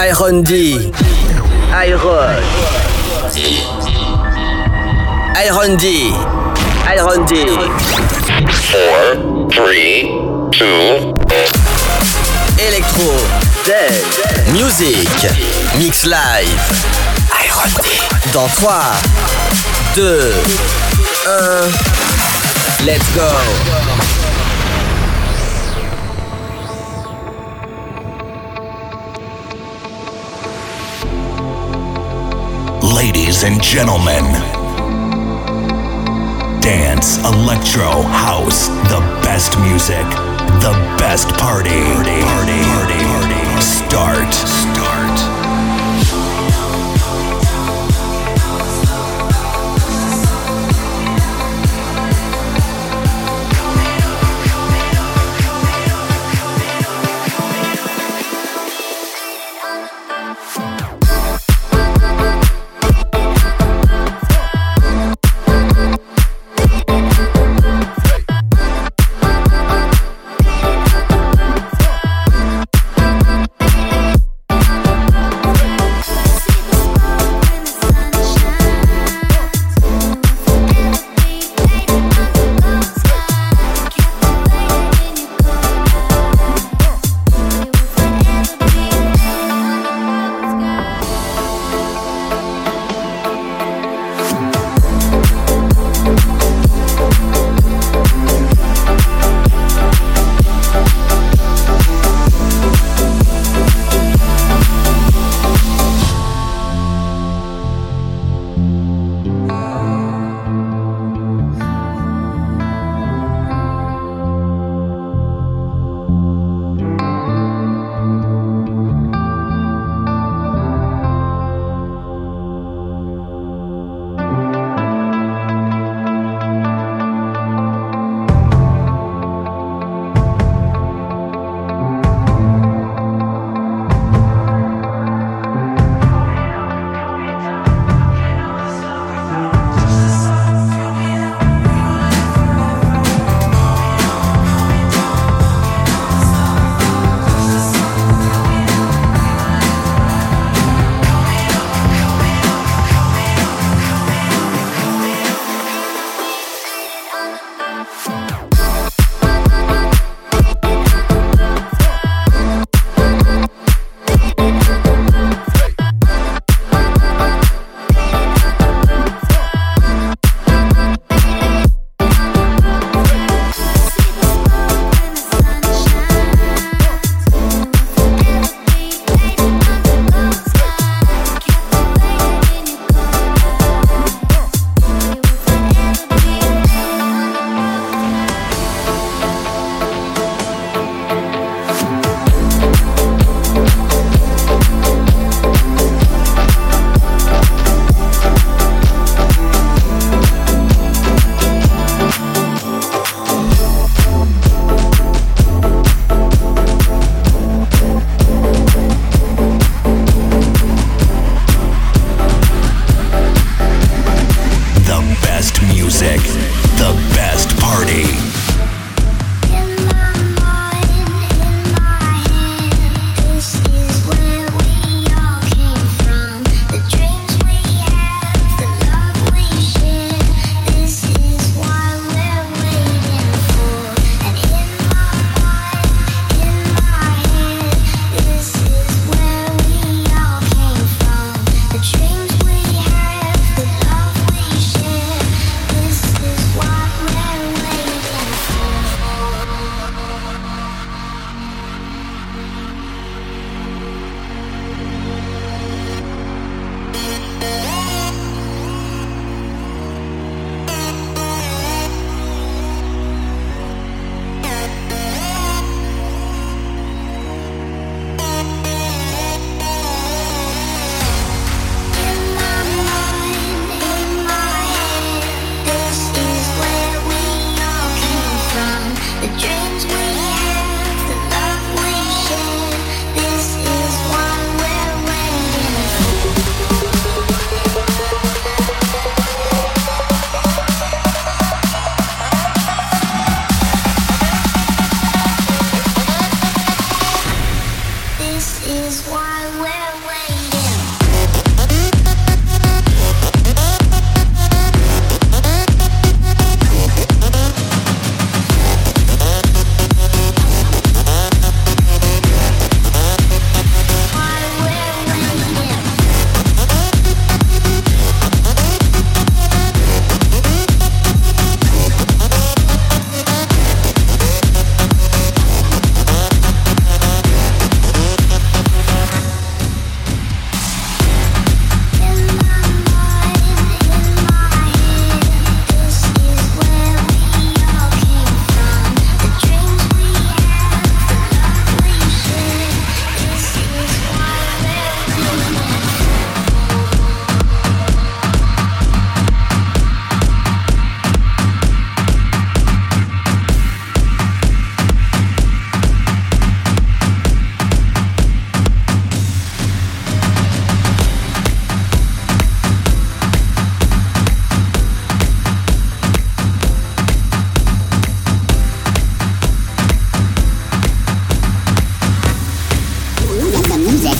Iron D. Iron. Iron D. Iron D. Four, three, two. Electro. Dead. Music. Mix live. Iron D. Dans 3, 2, 1. Let's go. And gentlemen, dance, electro, house, the best music, the best party. Party, party, party, party.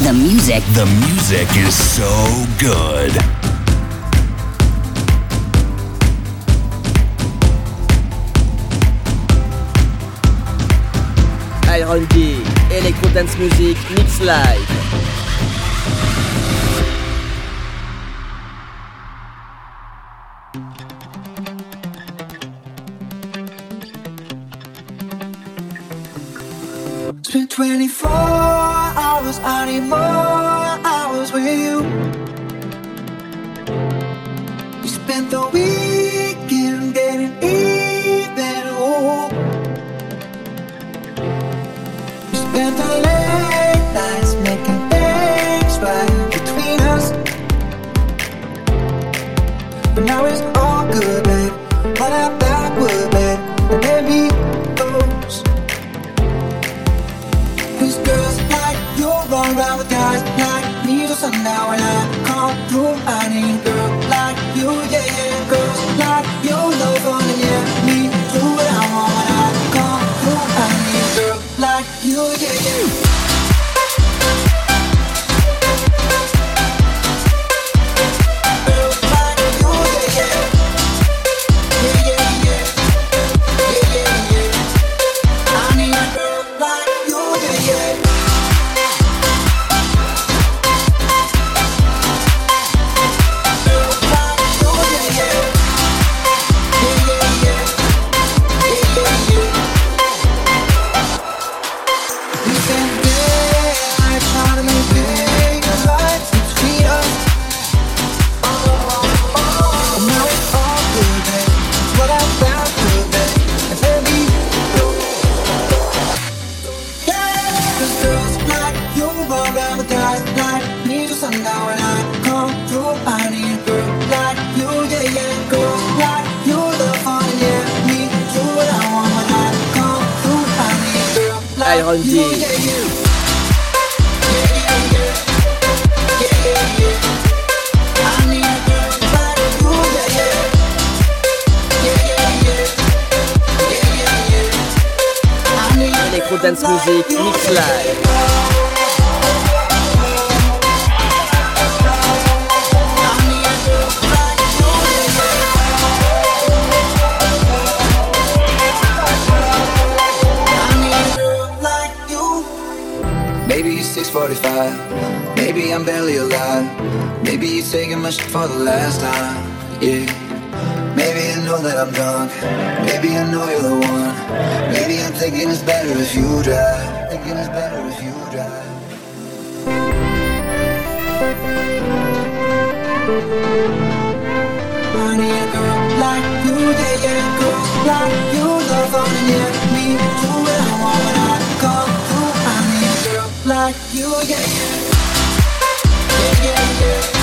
the music. The music is so good. Iron D, Electro Dance Music, Mix Live. It's 24 hours, I need more hours with you. We spent the week. guarantee. Dance Music Mix Live. 45. Maybe I'm barely alive. Maybe you're taking my shit for the last time. Yeah. Maybe I know that I'm drunk. Maybe I know you're the one. Maybe I'm thinking it's better if you drive. Thinking it's better if you drive. Money a girl like you, yeah, like you love on me do what I want like you again. Yeah, yeah, yeah.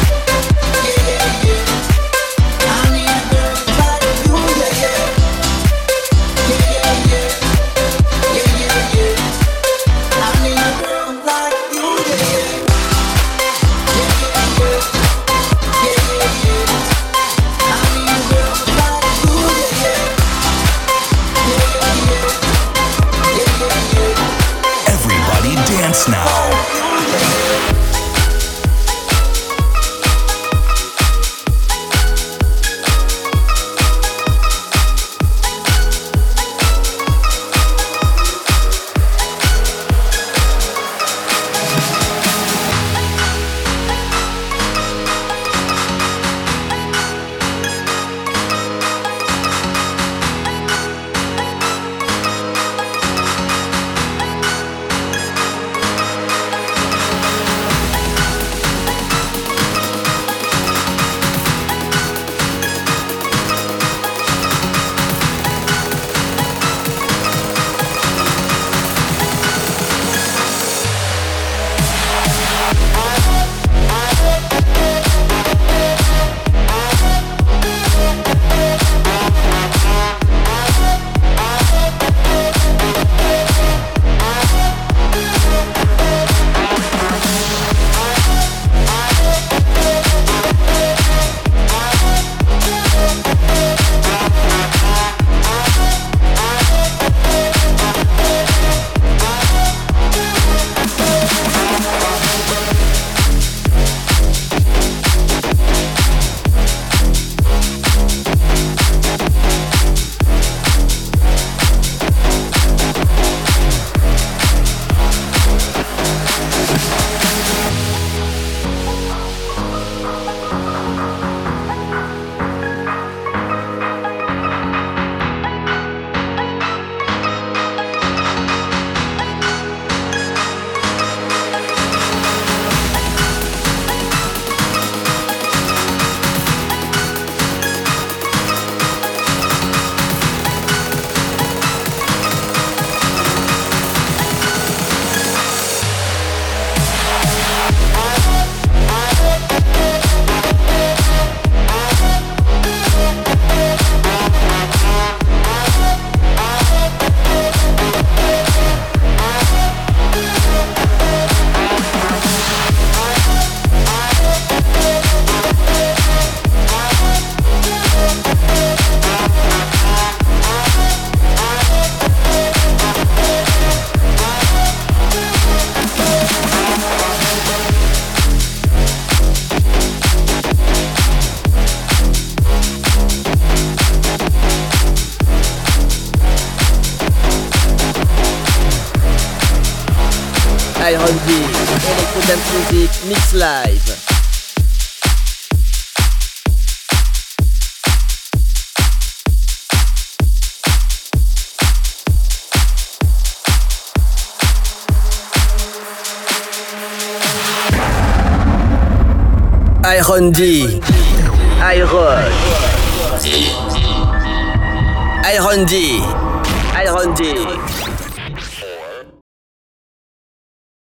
Live. Iron D. Iron. Iron D. Iron D.